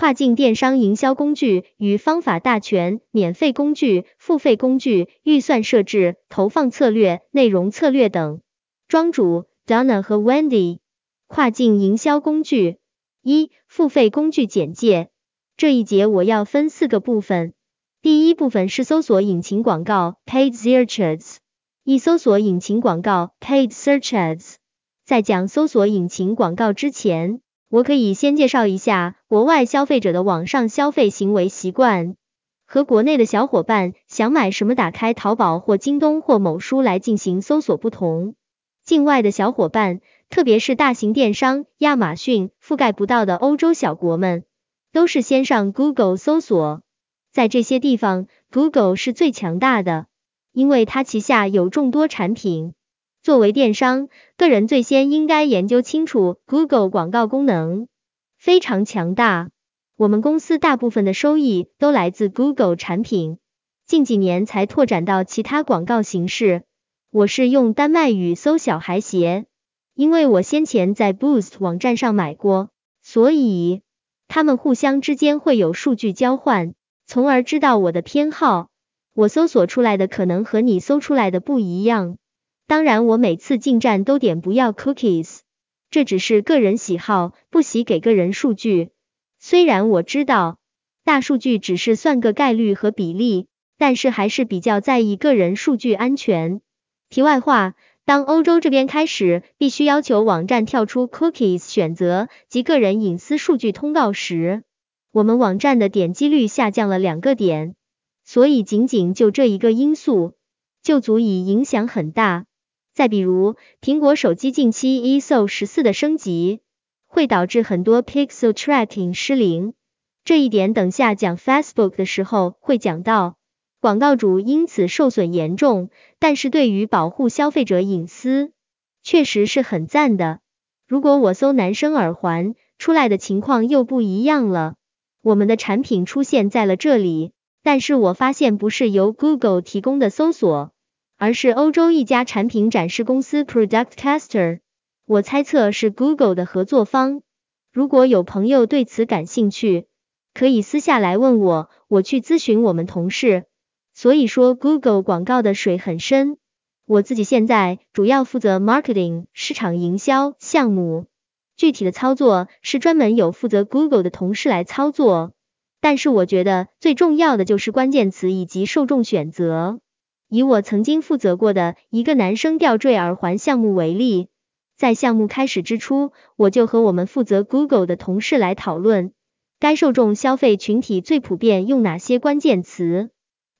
跨境电商营销工具与方法大全、免费工具、付费工具、预算设置、投放策略、内容策略等。庄主 Donna 和 Wendy，跨境营销工具一、付费工具简介。这一节我要分四个部分。第一部分是搜索引擎广告 Paid Search Ads，一搜索引擎广告 Paid Search Ads。在讲搜索引擎广告之前，我可以先介绍一下国外消费者的网上消费行为习惯。和国内的小伙伴想买什么，打开淘宝或京东或某书来进行搜索不同。境外的小伙伴，特别是大型电商亚马逊覆盖不到的欧洲小国们，都是先上 Google 搜索。在这些地方，Google 是最强大的，因为它旗下有众多产品。作为电商，个人最先应该研究清楚 Google 广告功能，非常强大。我们公司大部分的收益都来自 Google 产品，近几年才拓展到其他广告形式。我是用丹麦语搜小孩鞋，因为我先前在 Boost 网站上买过，所以他们互相之间会有数据交换，从而知道我的偏好。我搜索出来的可能和你搜出来的不一样。当然，我每次进站都点不要 cookies，这只是个人喜好，不喜给个人数据。虽然我知道大数据只是算个概率和比例，但是还是比较在意个人数据安全。题外话，当欧洲这边开始必须要求网站跳出 cookies 选择及个人隐私数据通告时，我们网站的点击率下降了两个点。所以仅仅就这一个因素，就足以影响很大。再比如，苹果手机近期 ISO 十四的升级，会导致很多 Pixel Tracking 失灵。这一点等下讲 Facebook 的时候会讲到，广告主因此受损严重。但是对于保护消费者隐私，确实是很赞的。如果我搜男生耳环，出来的情况又不一样了。我们的产品出现在了这里，但是我发现不是由 Google 提供的搜索。而是欧洲一家产品展示公司 Product Caster，我猜测是 Google 的合作方。如果有朋友对此感兴趣，可以私下来问我，我去咨询我们同事。所以说 Google 广告的水很深。我自己现在主要负责 marketing 市场营销项目，具体的操作是专门有负责 Google 的同事来操作。但是我觉得最重要的就是关键词以及受众选择。以我曾经负责过的一个男生吊坠耳环项目为例，在项目开始之初，我就和我们负责 Google 的同事来讨论，该受众消费群体最普遍用哪些关键词。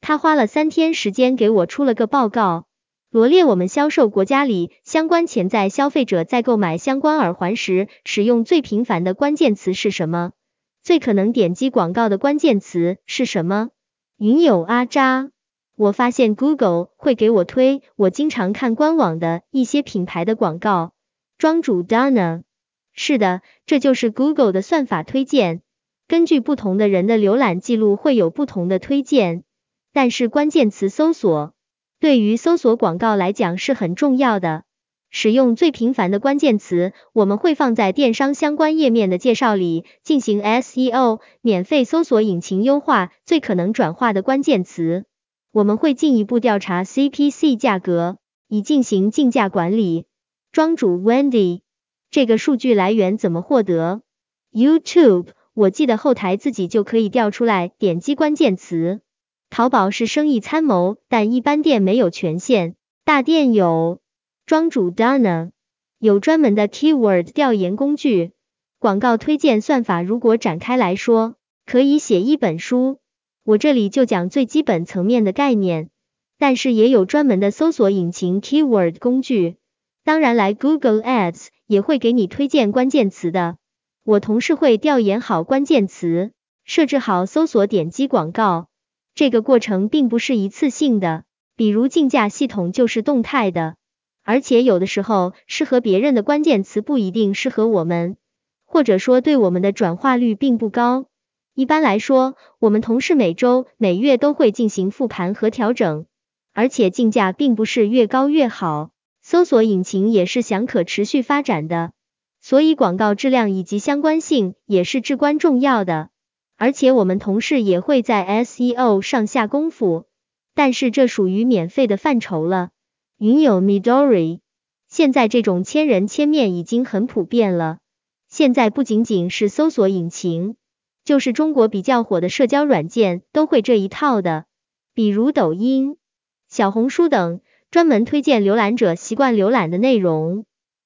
他花了三天时间给我出了个报告，罗列我们销售国家里相关潜在消费者在购买相关耳环时使用最频繁的关键词是什么，最可能点击广告的关键词是什么。云友阿扎。我发现 Google 会给我推我经常看官网的一些品牌的广告。庄主 Donna，是的，这就是 Google 的算法推荐。根据不同的人的浏览记录会有不同的推荐，但是关键词搜索对于搜索广告来讲是很重要的。使用最频繁的关键词，我们会放在电商相关页面的介绍里进行 SEO，免费搜索引擎优化最可能转化的关键词。我们会进一步调查 CPC 价格，以进行竞价管理。庄主 Wendy，这个数据来源怎么获得？YouTube，我记得后台自己就可以调出来，点击关键词。淘宝是生意参谋，但一般店没有权限，大店有。庄主 Donna，有专门的 Keyword 调研工具。广告推荐算法如果展开来说，可以写一本书。我这里就讲最基本层面的概念，但是也有专门的搜索引擎 keyword 工具，当然来 Google Ads 也会给你推荐关键词的。我同事会调研好关键词，设置好搜索点击广告，这个过程并不是一次性的，比如竞价系统就是动态的，而且有的时候适合别人的关键词不一定适合我们，或者说对我们的转化率并不高。一般来说，我们同事每周、每月都会进行复盘和调整，而且竞价并不是越高越好。搜索引擎也是想可持续发展的，所以广告质量以及相关性也是至关重要的。而且我们同事也会在 SEO 上下功夫，但是这属于免费的范畴了。云友 Midori，现在这种千人千面已经很普遍了。现在不仅仅是搜索引擎，就是中国比较火的社交软件都会这一套的，比如抖音、小红书等，专门推荐浏览者习惯浏览的内容。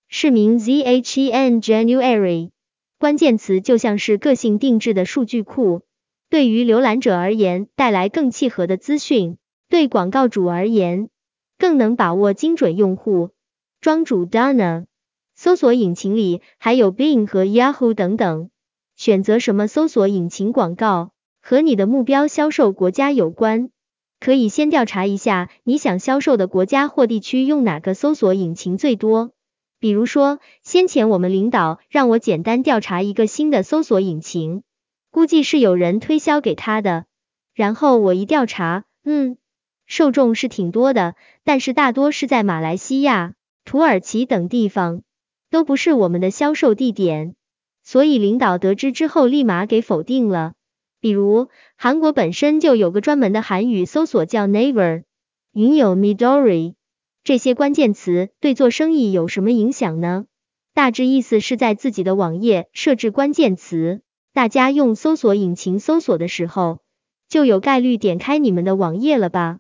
市名 Zhen January，关键词就像是个性定制的数据库，对于浏览者而言带来更契合的资讯，对广告主而言更能把握精准用户。庄主 Donna。搜索引擎里还有 Bing 和 Yahoo 等等，选择什么搜索引擎广告和你的目标销售国家有关，可以先调查一下你想销售的国家或地区用哪个搜索引擎最多。比如说，先前我们领导让我简单调查一个新的搜索引擎，估计是有人推销给他的，然后我一调查，嗯，受众是挺多的，但是大多是在马来西亚、土耳其等地方。都不是我们的销售地点，所以领导得知之后立马给否定了。比如韩国本身就有个专门的韩语搜索叫 Naver，云友 Midori，这些关键词对做生意有什么影响呢？大致意思是在自己的网页设置关键词，大家用搜索引擎搜索的时候，就有概率点开你们的网页了吧？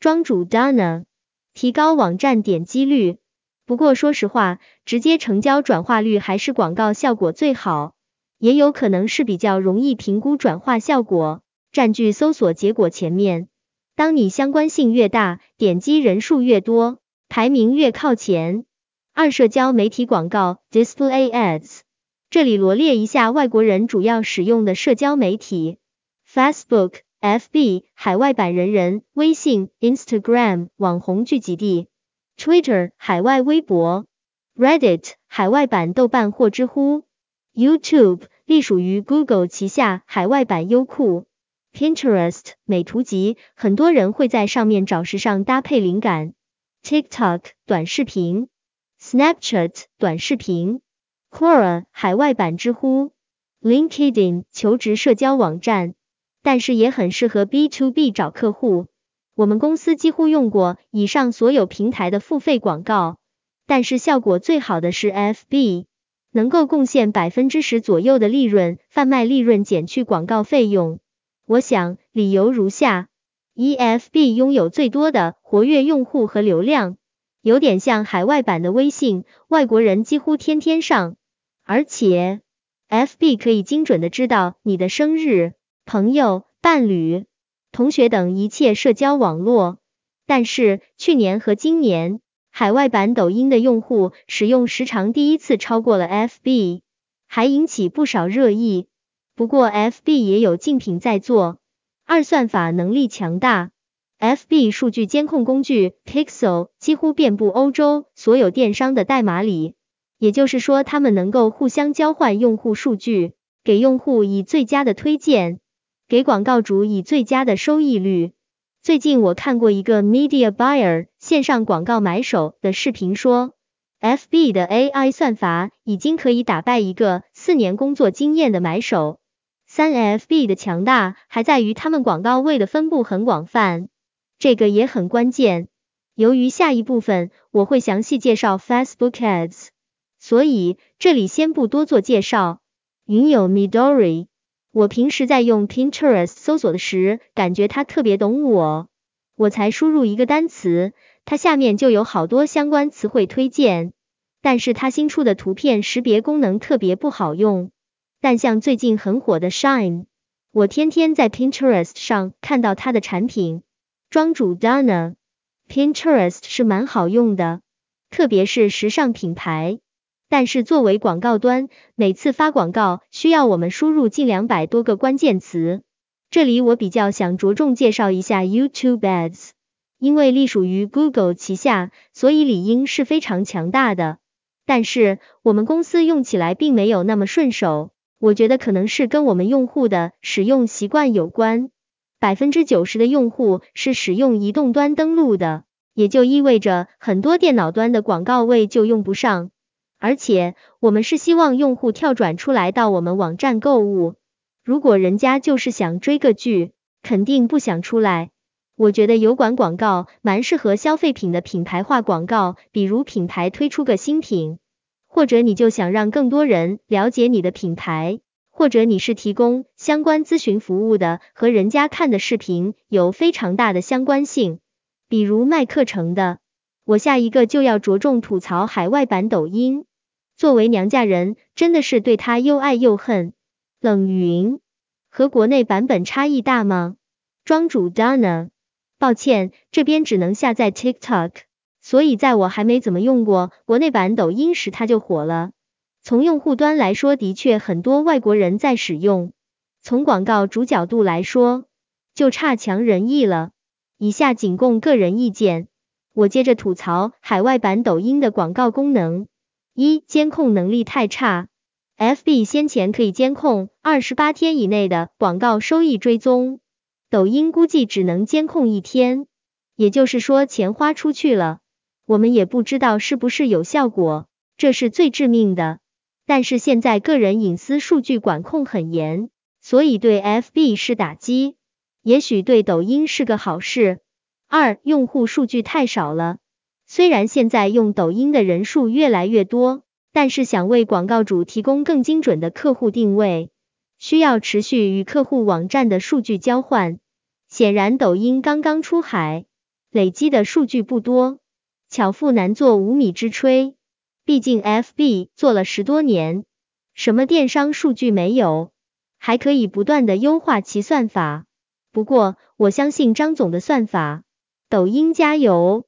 庄主 Donna，提高网站点击率。不过说实话，直接成交转化率还是广告效果最好，也有可能是比较容易评估转化效果，占据搜索结果前面。当你相关性越大，点击人数越多，排名越靠前。二、社交媒体广告 （Display Ads），这里罗列一下外国人主要使用的社交媒体：Facebook、FB 海外版人人、微信、Instagram 网红聚集地。Twitter 海外微博，Reddit 海外版豆瓣或知乎，YouTube 隶属于 Google 旗下海外版优酷，Pinterest 美图集，很多人会在上面找时尚搭配灵感，TikTok 短视频，Snapchat 短视频，Quora 海外版知乎，LinkedIn 求职社交网站，但是也很适合 B to B 找客户。我们公司几乎用过以上所有平台的付费广告，但是效果最好的是 FB，能够贡献百分之十左右的利润，贩卖利润减去广告费用。我想理由如下：一，FB 拥有最多的活跃用户和流量，有点像海外版的微信，外国人几乎天天上，而且 FB 可以精准的知道你的生日、朋友、伴侣。同学等一切社交网络，但是去年和今年海外版抖音的用户使用时长第一次超过了 FB，还引起不少热议。不过 FB 也有竞品在做，二算法能力强大，FB 数据监控工具 Pixel 几乎遍布欧洲所有电商的代码里，也就是说他们能够互相交换用户数据，给用户以最佳的推荐。给广告主以最佳的收益率。最近我看过一个 Media Buyer 线上广告买手的视频，说 FB 的 AI 算法已经可以打败一个四年工作经验的买手。三 FB 的强大还在于他们广告位的分布很广泛，这个也很关键。由于下一部分我会详细介绍 Facebook Ads，所以这里先不多做介绍。云友 Midori。我平时在用 Pinterest 搜索的时，感觉它特别懂我。我才输入一个单词，它下面就有好多相关词汇推荐。但是它新出的图片识别功能特别不好用。但像最近很火的 Shine，我天天在 Pinterest 上看到它的产品。庄主 Donna，Pinterest 是蛮好用的，特别是时尚品牌。但是作为广告端，每次发广告需要我们输入近两百多个关键词。这里我比较想着重介绍一下 YouTube Ads，因为隶属于 Google 旗下，所以理应是非常强大的。但是我们公司用起来并没有那么顺手，我觉得可能是跟我们用户的使用习惯有关。百分之九十的用户是使用移动端登录的，也就意味着很多电脑端的广告位就用不上。而且我们是希望用户跳转出来到我们网站购物。如果人家就是想追个剧，肯定不想出来。我觉得油管广告蛮适合消费品的品牌化广告，比如品牌推出个新品，或者你就想让更多人了解你的品牌，或者你是提供相关咨询服务的，和人家看的视频有非常大的相关性，比如卖课程的。我下一个就要着重吐槽海外版抖音，作为娘家人，真的是对他又爱又恨。冷云和国内版本差异大吗？庄主 Donna。抱歉，这边只能下载 TikTok，所以在我还没怎么用过国内版抖音时，它就火了。从用户端来说，的确很多外国人在使用；从广告主角度来说，就差强人意了。以下仅供个人意见。我接着吐槽海外版抖音的广告功能：一、监控能力太差。FB 先前可以监控二十八天以内的广告收益追踪。抖音估计只能监控一天，也就是说钱花出去了，我们也不知道是不是有效果，这是最致命的。但是现在个人隐私数据管控很严，所以对 FB 是打击，也许对抖音是个好事。二，用户数据太少了，虽然现在用抖音的人数越来越多，但是想为广告主提供更精准的客户定位。需要持续与客户网站的数据交换，显然抖音刚刚出海，累积的数据不多，巧妇难做无米之炊。毕竟 FB 做了十多年，什么电商数据没有，还可以不断的优化其算法。不过我相信张总的算法，抖音加油。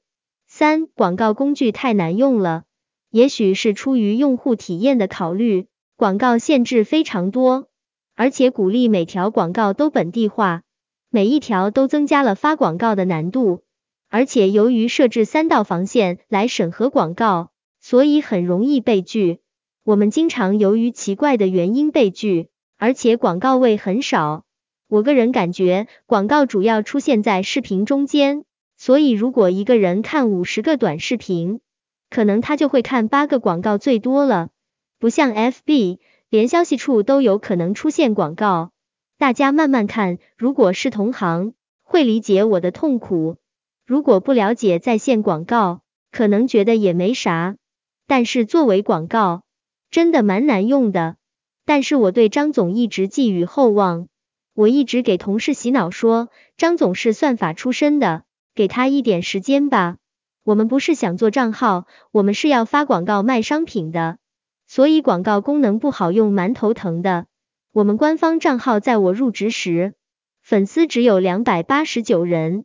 三，广告工具太难用了，也许是出于用户体验的考虑，广告限制非常多。而且鼓励每条广告都本地化，每一条都增加了发广告的难度。而且由于设置三道防线来审核广告，所以很容易被拒。我们经常由于奇怪的原因被拒，而且广告位很少。我个人感觉广告主要出现在视频中间，所以如果一个人看五十个短视频，可能他就会看八个广告最多了，不像 FB。连消息处都有可能出现广告，大家慢慢看。如果是同行，会理解我的痛苦；如果不了解在线广告，可能觉得也没啥。但是作为广告，真的蛮难用的。但是我对张总一直寄予厚望，我一直给同事洗脑说，张总是算法出身的，给他一点时间吧。我们不是想做账号，我们是要发广告卖商品的。所以广告功能不好用，蛮头疼的。我们官方账号在我入职时，粉丝只有两百八十九人。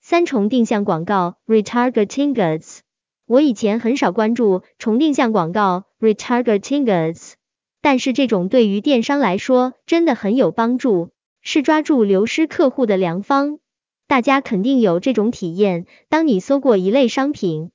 三重定向广告 （retargeting ads），我以前很少关注重定向广告 （retargeting ads），但是这种对于电商来说真的很有帮助，是抓住流失客户的良方。大家肯定有这种体验，当你搜过一类商品。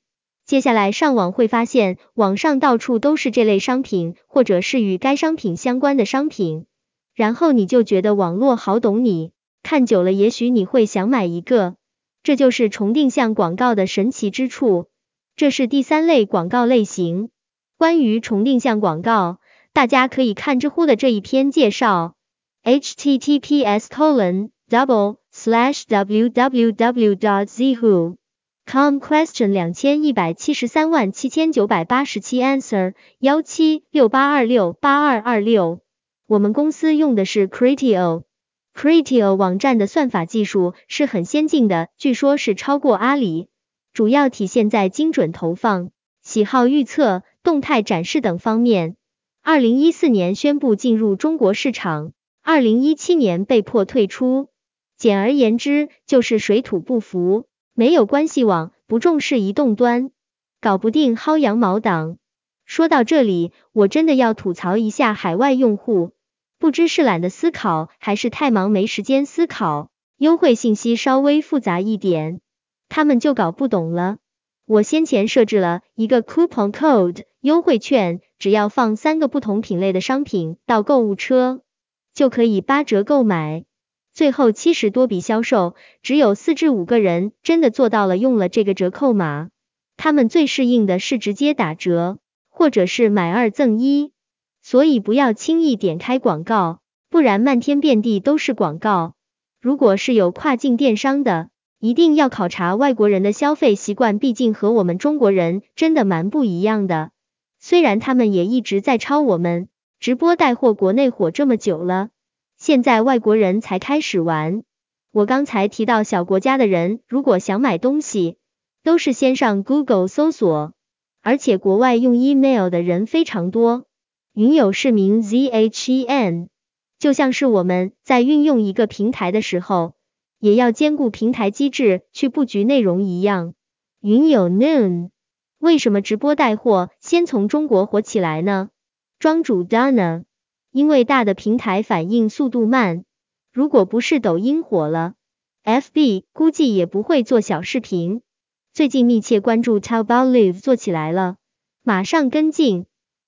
接下来上网会发现，网上到处都是这类商品，或者是与该商品相关的商品，然后你就觉得网络好懂你，看久了也许你会想买一个，这就是重定向广告的神奇之处。这是第三类广告类型。关于重定向广告，大家可以看知乎的这一篇介绍：https colon double slash www dot zhu com question 两千一百七十三万七千九百八十七 answer 幺七六八二六八二二六。我们公司用的是 Criteo，Criteo 网站的算法技术是很先进的，据说是超过阿里，主要体现在精准投放、喜好预测、动态展示等方面。二零一四年宣布进入中国市场，二零一七年被迫退出。简而言之，就是水土不服。没有关系网，不重视移动端，搞不定薅羊毛党。说到这里，我真的要吐槽一下海外用户，不知是懒得思考，还是太忙没时间思考。优惠信息稍微复杂一点，他们就搞不懂了。我先前设置了一个 coupon code 优惠券，只要放三个不同品类的商品到购物车，就可以八折购买。最后七十多笔销售，只有四至五个人真的做到了用了这个折扣码。他们最适应的是直接打折，或者是买二赠一。所以不要轻易点开广告，不然漫天遍地都是广告。如果是有跨境电商的，一定要考察外国人的消费习惯，毕竟和我们中国人真的蛮不一样的。虽然他们也一直在抄我们，直播带货国内火这么久了，现在外国人才开始玩。我刚才提到小国家的人，如果想买东西，都是先上 Google 搜索，而且国外用 email 的人非常多。云友市民 zhen，就像是我们在运用一个平台的时候，也要兼顾平台机制去布局内容一样。云友 noon。为什么直播带货先从中国火起来呢？庄主 Dana，因为大的平台反应速度慢，如果不是抖音火了，FB 估计也不会做小视频。最近密切关注 Taobao Live 做起来了，马上跟进。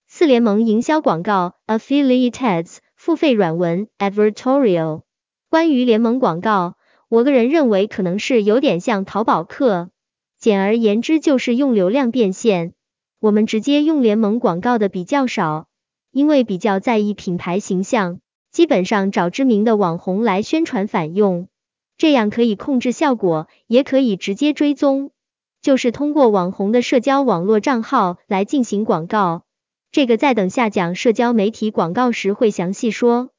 四联盟营销广告 Affiliate Ads 付费软文 Advertorial。关于联盟广告，我个人认为可能是有点像淘宝客。简而言之，就是用流量变现。我们直接用联盟广告的比较少，因为比较在意品牌形象，基本上找知名的网红来宣传返用，这样可以控制效果，也可以直接追踪。就是通过网红的社交网络账号来进行广告，这个在等下讲社交媒体广告时会详细说。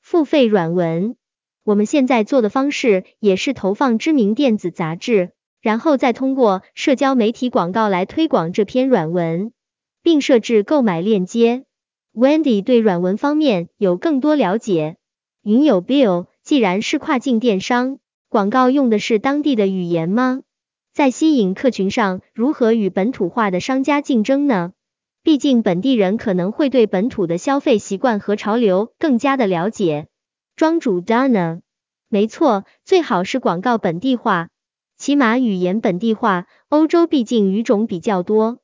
付费软文，我们现在做的方式也是投放知名电子杂志。然后再通过社交媒体广告来推广这篇软文，并设置购买链接。Wendy 对软文方面有更多了解。云友 Bill，既然是跨境电商，广告用的是当地的语言吗？在吸引客群上，如何与本土化的商家竞争呢？毕竟本地人可能会对本土的消费习惯和潮流更加的了解。庄主 Dana，没错，最好是广告本地化。起码语言本地化，欧洲毕竟语种比较多。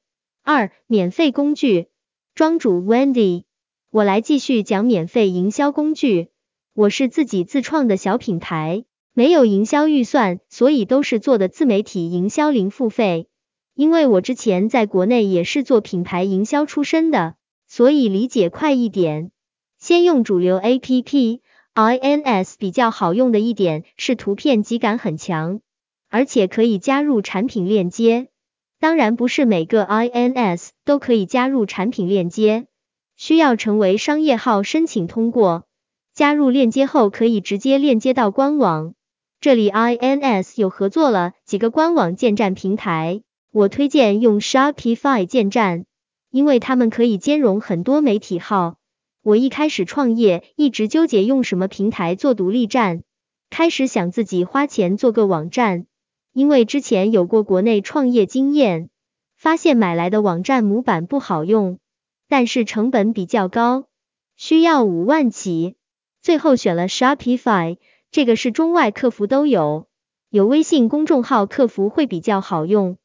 二、免费工具，庄主 Wendy，我来继续讲免费营销工具。我是自己自创的小品牌，没有营销预算，所以都是做的自媒体营销零付费。因为我之前在国内也是做品牌营销出身的，所以理解快一点。先用主流 APP，INS 比较好用的一点是图片极感很强。而且可以加入产品链接，当然不是每个 INS 都可以加入产品链接，需要成为商业号申请通过。加入链接后可以直接链接到官网，这里 INS 有合作了几个官网建站平台，我推荐用 Shopify 建站，因为他们可以兼容很多媒体号。我一开始创业一直纠结用什么平台做独立站，开始想自己花钱做个网站。因为之前有过国内创业经验，发现买来的网站模板不好用，但是成本比较高，需要五万起，最后选了 Shopify，这个是中外客服都有，有微信公众号客服会比较好用。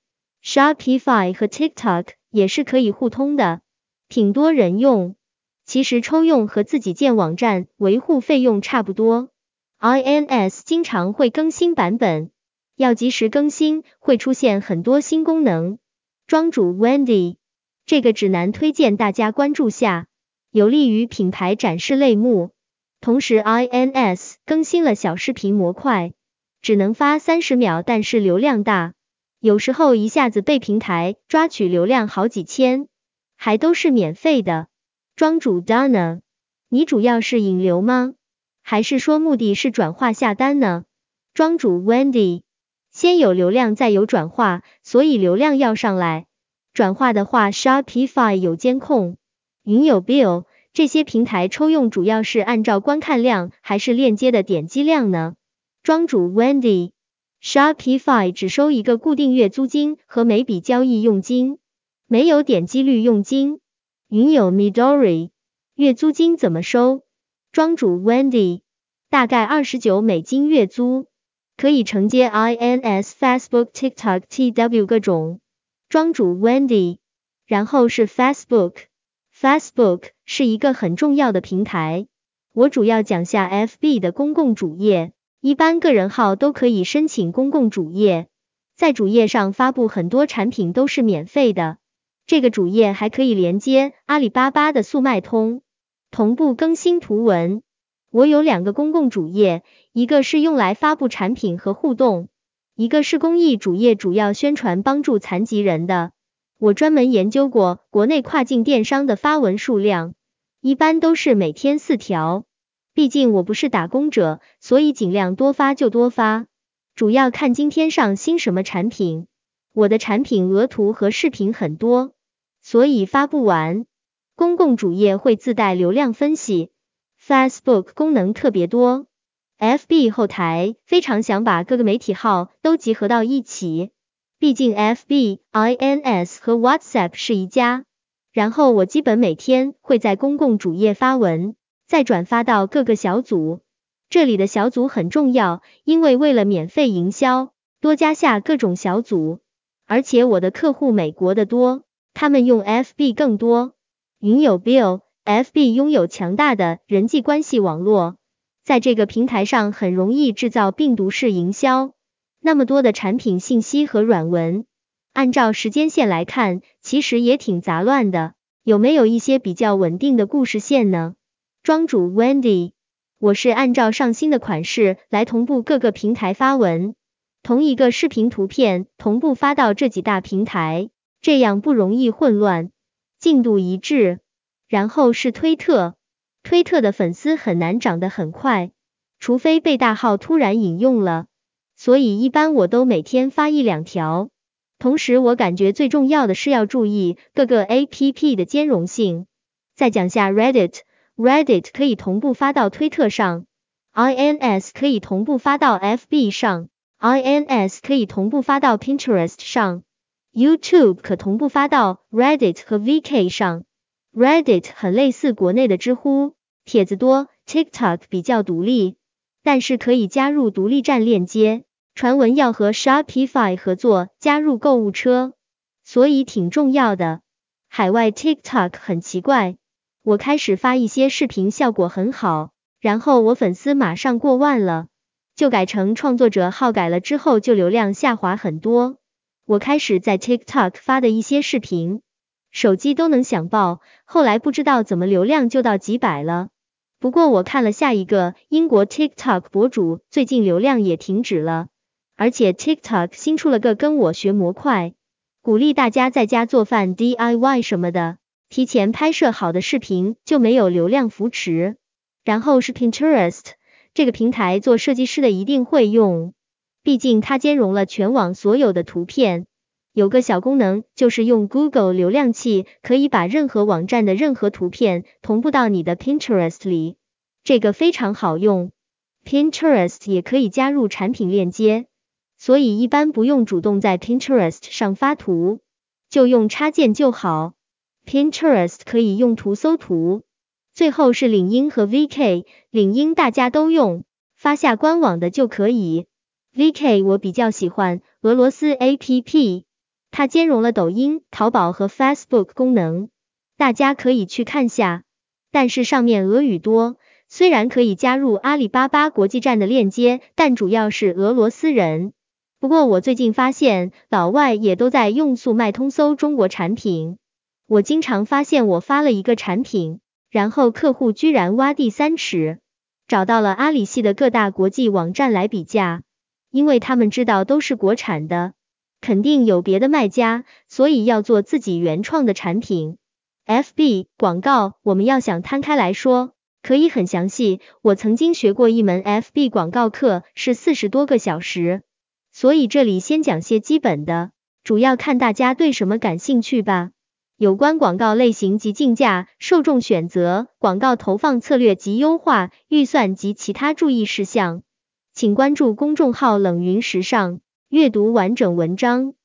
Shopify 和 TikTok 也是可以互通的，挺多人用。其实抽用和自己建网站维护费用差不多。INS 经常会更新版本。要及时更新，会出现很多新功能。庄主 Wendy，这个指南推荐大家关注下，有利于品牌展示类目。同时，INS 更新了小视频模块，只能发三十秒，但是流量大，有时候一下子被平台抓取流量好几千，还都是免费的。庄主 Dana，你主要是引流吗？还是说目的是转化下单呢？庄主 Wendy。先有流量，再有转化，所以流量要上来。转化的话，Shopify 有监控，云有 Bill，这些平台抽用主要是按照观看量还是链接的点击量呢？庄主 Wendy，Shopify 只收一个固定月租金和每笔交易佣金，没有点击率佣金。云有 Midori，月租金怎么收？庄主 Wendy，大概二十九美金月租。可以承接 INS、Facebook、TikTok、TW 各种。庄主 Wendy，然后是 Facebook。Facebook 是一个很重要的平台。我主要讲下 FB 的公共主页，一般个人号都可以申请公共主页，在主页上发布很多产品都是免费的。这个主页还可以连接阿里巴巴的速卖通，同步更新图文。我有两个公共主页，一个是用来发布产品和互动，一个是公益主页，主要宣传帮助残疾人的。我专门研究过国内跨境电商的发文数量，一般都是每天四条。毕竟我不是打工者，所以尽量多发就多发，主要看今天上新什么产品。我的产品额图和视频很多，所以发不完。公共主页会自带流量分析，Facebook 功能特别多，FB 后台非常想把各个媒体号都集合到一起，毕竟 FB、INS 和 WhatsApp 是一家。然后我基本每天会在公共主页发文。再转发到各个小组，这里的小组很重要，因为为了免费营销，多加下各种小组。而且我的客户美国的多，他们用 FB 更多。云友 Bill，FB 拥有强大的人际关系网络，在这个平台上很容易制造病毒式营销。那么多的产品信息和软文，按照时间线来看，其实也挺杂乱的。有没有一些比较稳定的故事线呢？庄主 Wendy，我是按照上新的款式来同步各个平台发文，同一个视频图片同步发到这几大平台，这样不容易混乱，进度一致。然后是推特，推特的粉丝很难涨得很快，除非被大号突然引用了，所以一般我都每天发一两条。同时我感觉最重要的是要注意各个 APP 的兼容性。再讲下 Reddit。Reddit 可以同步发到推特上，INS 可以同步发到 FB 上，INS 可以同步发到 Pinterest 上，YouTube 可同步发到 Reddit 和 VK 上。Reddit 很类似国内的知乎，帖子多；TikTok 比较独立，但是可以加入独立站链接，传闻要和 Shopify 合作加入购物车，所以挺重要的。海外 TikTok 很奇怪。我开始发一些视频，效果很好，然后我粉丝马上过万了，就改成创作者号，改了之后就流量下滑很多。我开始在 TikTok 发的一些视频，手机都能想爆，后来不知道怎么流量就到几百了。不过我看了下一个英国 TikTok 博主，最近流量也停止了，而且 TikTok 新出了个跟我学模块，鼓励大家在家做饭 DIY 什么的。提前拍摄好的视频就没有流量扶持，然后是 Pinterest 这个平台做设计师的一定会用，毕竟它兼容了全网所有的图片。有个小功能就是用 Google 流量器可以把任何网站的任何图片同步到你的 Pinterest 里，这个非常好用。Pinterest 也可以加入产品链接，所以一般不用主动在 Pinterest 上发图，就用插件就好。Pinterest 可以用图搜图，最后是领英和 VK，领英大家都用，发下官网的就可以。VK 我比较喜欢俄罗斯 APP，它兼容了抖音、淘宝和 Facebook 功能，大家可以去看下。但是上面俄语多，虽然可以加入阿里巴巴国际站的链接，但主要是俄罗斯人。不过我最近发现老外也都在用速卖通搜中国产品。我经常发现，我发了一个产品，然后客户居然挖地三尺，找到了阿里系的各大国际网站来比价，因为他们知道都是国产的，肯定有别的卖家，所以要做自己原创的产品。FB 广告，我们要想摊开来说，可以很详细。我曾经学过一门 FB 广告课，是四十多个小时，所以这里先讲些基本的，主要看大家对什么感兴趣吧。有关广告类型及竞价、受众选择、广告投放策略及优化、预算及其他注意事项，请关注公众号“冷云时尚”，阅读完整文章。